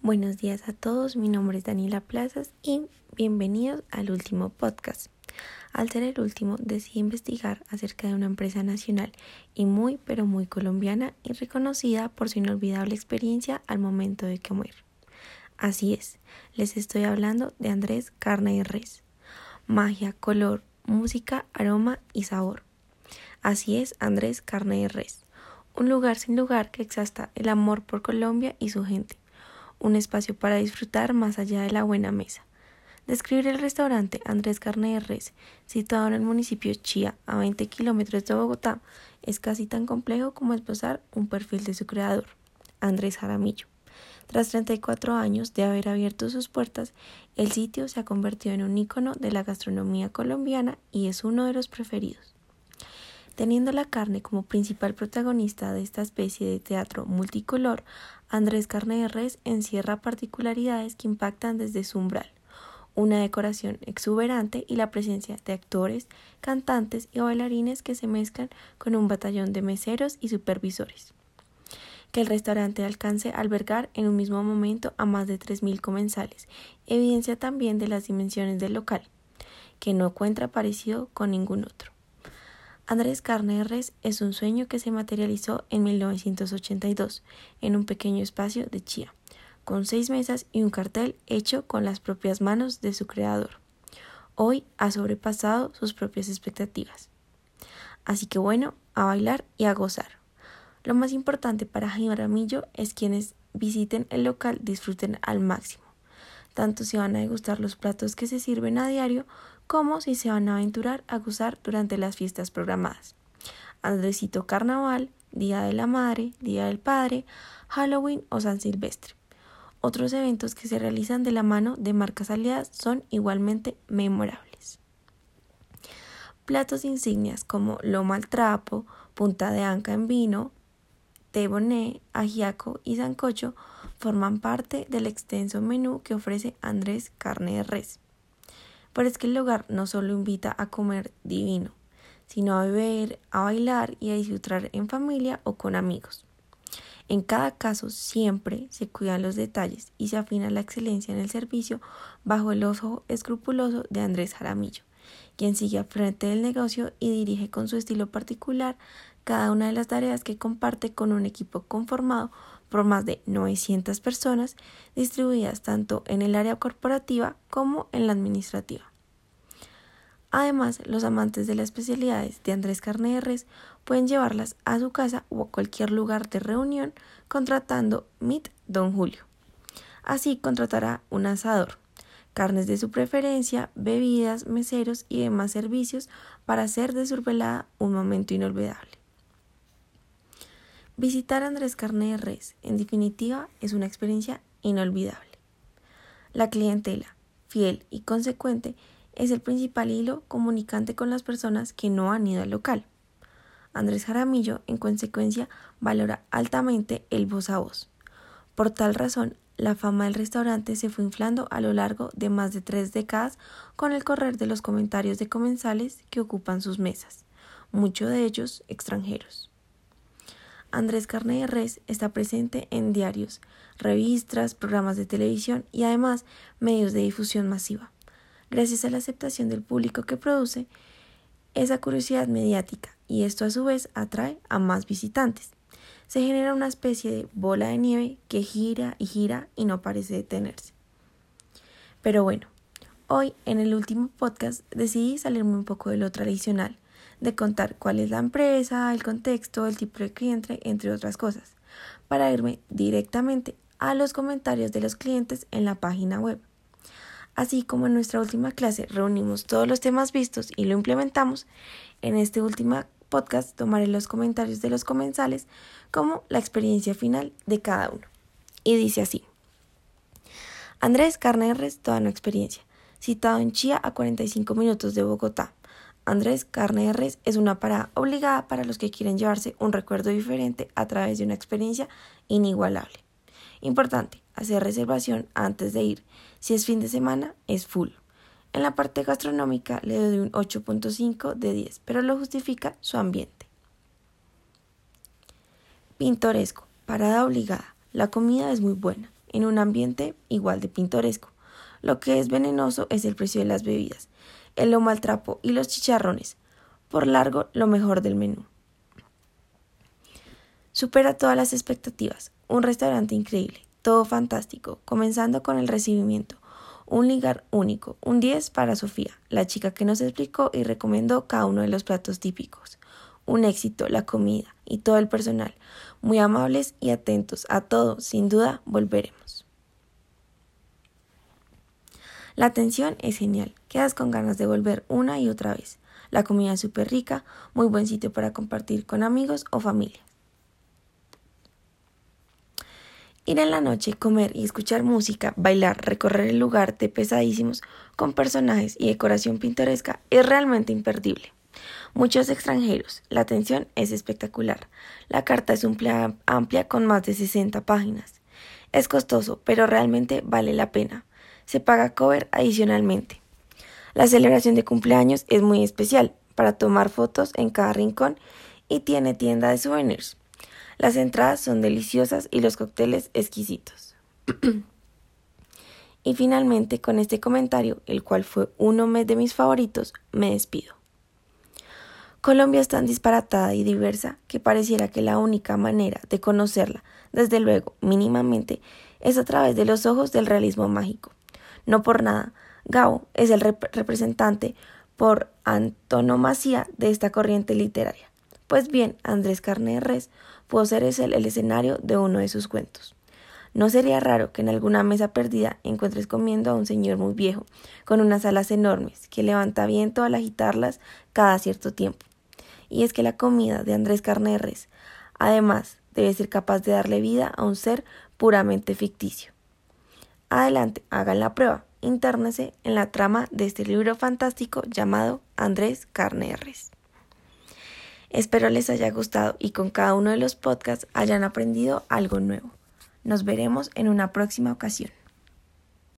Buenos días a todos, mi nombre es Daniela Plazas y bienvenidos al último podcast. Al ser el último, decidí investigar acerca de una empresa nacional y muy, pero muy colombiana y reconocida por su inolvidable experiencia al momento de comer. Así es, les estoy hablando de Andrés Carne y Res. Magia, color, música, aroma y sabor. Así es, Andrés Carne y Res. Un lugar sin lugar que exhausta el amor por Colombia y su gente un espacio para disfrutar más allá de la buena mesa. Describir el restaurante Andrés Carne de Res, situado en el municipio Chía, a 20 kilómetros de Bogotá, es casi tan complejo como esbozar un perfil de su creador, Andrés Jaramillo. Tras 34 años de haber abierto sus puertas, el sitio se ha convertido en un ícono de la gastronomía colombiana y es uno de los preferidos. Teniendo la carne como principal protagonista de esta especie de teatro multicolor, Andrés Carne de Res encierra particularidades que impactan desde su umbral, una decoración exuberante y la presencia de actores, cantantes y bailarines que se mezclan con un batallón de meseros y supervisores. Que el restaurante alcance a albergar en un mismo momento a más de 3.000 comensales, evidencia también de las dimensiones del local, que no encuentra parecido con ningún otro. Andrés Carne es un sueño que se materializó en 1982 en un pequeño espacio de Chía, con seis mesas y un cartel hecho con las propias manos de su creador. Hoy ha sobrepasado sus propias expectativas. Así que bueno, a bailar y a gozar. Lo más importante para Jaramillo es quienes visiten el local disfruten al máximo, tanto si van a degustar los platos que se sirven a diario como si se van a aventurar a gozar durante las fiestas programadas. Andresito Carnaval, Día de la Madre, Día del Padre, Halloween o San Silvestre. Otros eventos que se realizan de la mano de marcas aliadas son igualmente memorables. Platos insignias como loma al trapo, punta de anca en vino, teboné, ajiaco y sancocho forman parte del extenso menú que ofrece Andrés Carne de Res. Pero es que el lugar no solo invita a comer divino, sino a beber, a bailar y a disfrutar en familia o con amigos. En cada caso siempre se cuidan los detalles y se afina la excelencia en el servicio bajo el ojo escrupuloso de Andrés Jaramillo, quien sigue al frente del negocio y dirige con su estilo particular cada una de las tareas que comparte con un equipo conformado por más de 900 personas distribuidas tanto en el área corporativa como en la administrativa. Además, los amantes de las especialidades de Andrés Carne pueden llevarlas a su casa o a cualquier lugar de reunión contratando Meet Don Julio. Así contratará un asador, carnes de su preferencia, bebidas, meseros y demás servicios para hacer de su velada un momento inolvidable. Visitar Andrés Carne de Res, en definitiva, es una experiencia inolvidable. La clientela, fiel y consecuente, es el principal hilo comunicante con las personas que no han ido al local. Andrés Jaramillo, en consecuencia, valora altamente el voz a voz. Por tal razón, la fama del restaurante se fue inflando a lo largo de más de tres décadas con el correr de los comentarios de comensales que ocupan sus mesas, muchos de ellos extranjeros. Andrés Carne de Res está presente en diarios, revistas, programas de televisión y además medios de difusión masiva. Gracias a la aceptación del público que produce esa curiosidad mediática y esto a su vez atrae a más visitantes. Se genera una especie de bola de nieve que gira y gira y no parece detenerse. Pero bueno, hoy en el último podcast decidí salirme un poco de lo tradicional de contar cuál es la empresa, el contexto, el tipo de cliente, entre otras cosas, para irme directamente a los comentarios de los clientes en la página web. Así como en nuestra última clase reunimos todos los temas vistos y lo implementamos, en este último podcast tomaré los comentarios de los comensales como la experiencia final de cada uno. Y dice así. Andrés Carneres, toda una experiencia, citado en Chía a 45 minutos de Bogotá. Andrés Carne de Res es una parada obligada para los que quieren llevarse un recuerdo diferente a través de una experiencia inigualable. Importante, hacer reservación antes de ir. Si es fin de semana, es full. En la parte gastronómica le doy un 8.5 de 10, pero lo justifica su ambiente. Pintoresco, parada obligada. La comida es muy buena, en un ambiente igual de pintoresco. Lo que es venenoso es el precio de las bebidas, el lomo al trapo y los chicharrones. Por largo, lo mejor del menú. Supera todas las expectativas. Un restaurante increíble, todo fantástico, comenzando con el recibimiento. Un lugar único, un 10 para Sofía, la chica que nos explicó y recomendó cada uno de los platos típicos. Un éxito, la comida y todo el personal, muy amables y atentos a todo, sin duda volveremos. La atención es genial, quedas con ganas de volver una y otra vez. La comida es súper rica, muy buen sitio para compartir con amigos o familia. Ir en la noche, comer y escuchar música, bailar, recorrer el lugar de pesadísimos con personajes y decoración pintoresca es realmente imperdible. Muchos extranjeros, la atención es espectacular. La carta es amplia con más de 60 páginas. Es costoso, pero realmente vale la pena. Se paga cover adicionalmente. La celebración de cumpleaños es muy especial para tomar fotos en cada rincón y tiene tienda de souvenirs. Las entradas son deliciosas y los cócteles exquisitos. y finalmente, con este comentario, el cual fue uno de mis favoritos, me despido. Colombia es tan disparatada y diversa que pareciera que la única manera de conocerla, desde luego, mínimamente, es a través de los ojos del realismo mágico. No por nada, Gao es el representante por antonomasia de esta corriente literaria. Pues bien, Andrés Carne Res pudo ser el, escenario de uno de sus cuentos. No sería raro que en alguna mesa perdida encuentres comiendo a un señor muy viejo, con unas alas enormes, que levanta viento al agitarlas cada cierto tiempo. Y es que la comida de Andrés Carne Res, además, debe ser capaz de darle vida a un ser puramente ficticio. Adelante, hagan la prueba, internese en la trama de este libro fantástico llamado Andrés Carne Res. Espero les haya gustado y con cada uno de los podcasts hayan aprendido algo nuevo. Nos veremos en una próxima ocasión.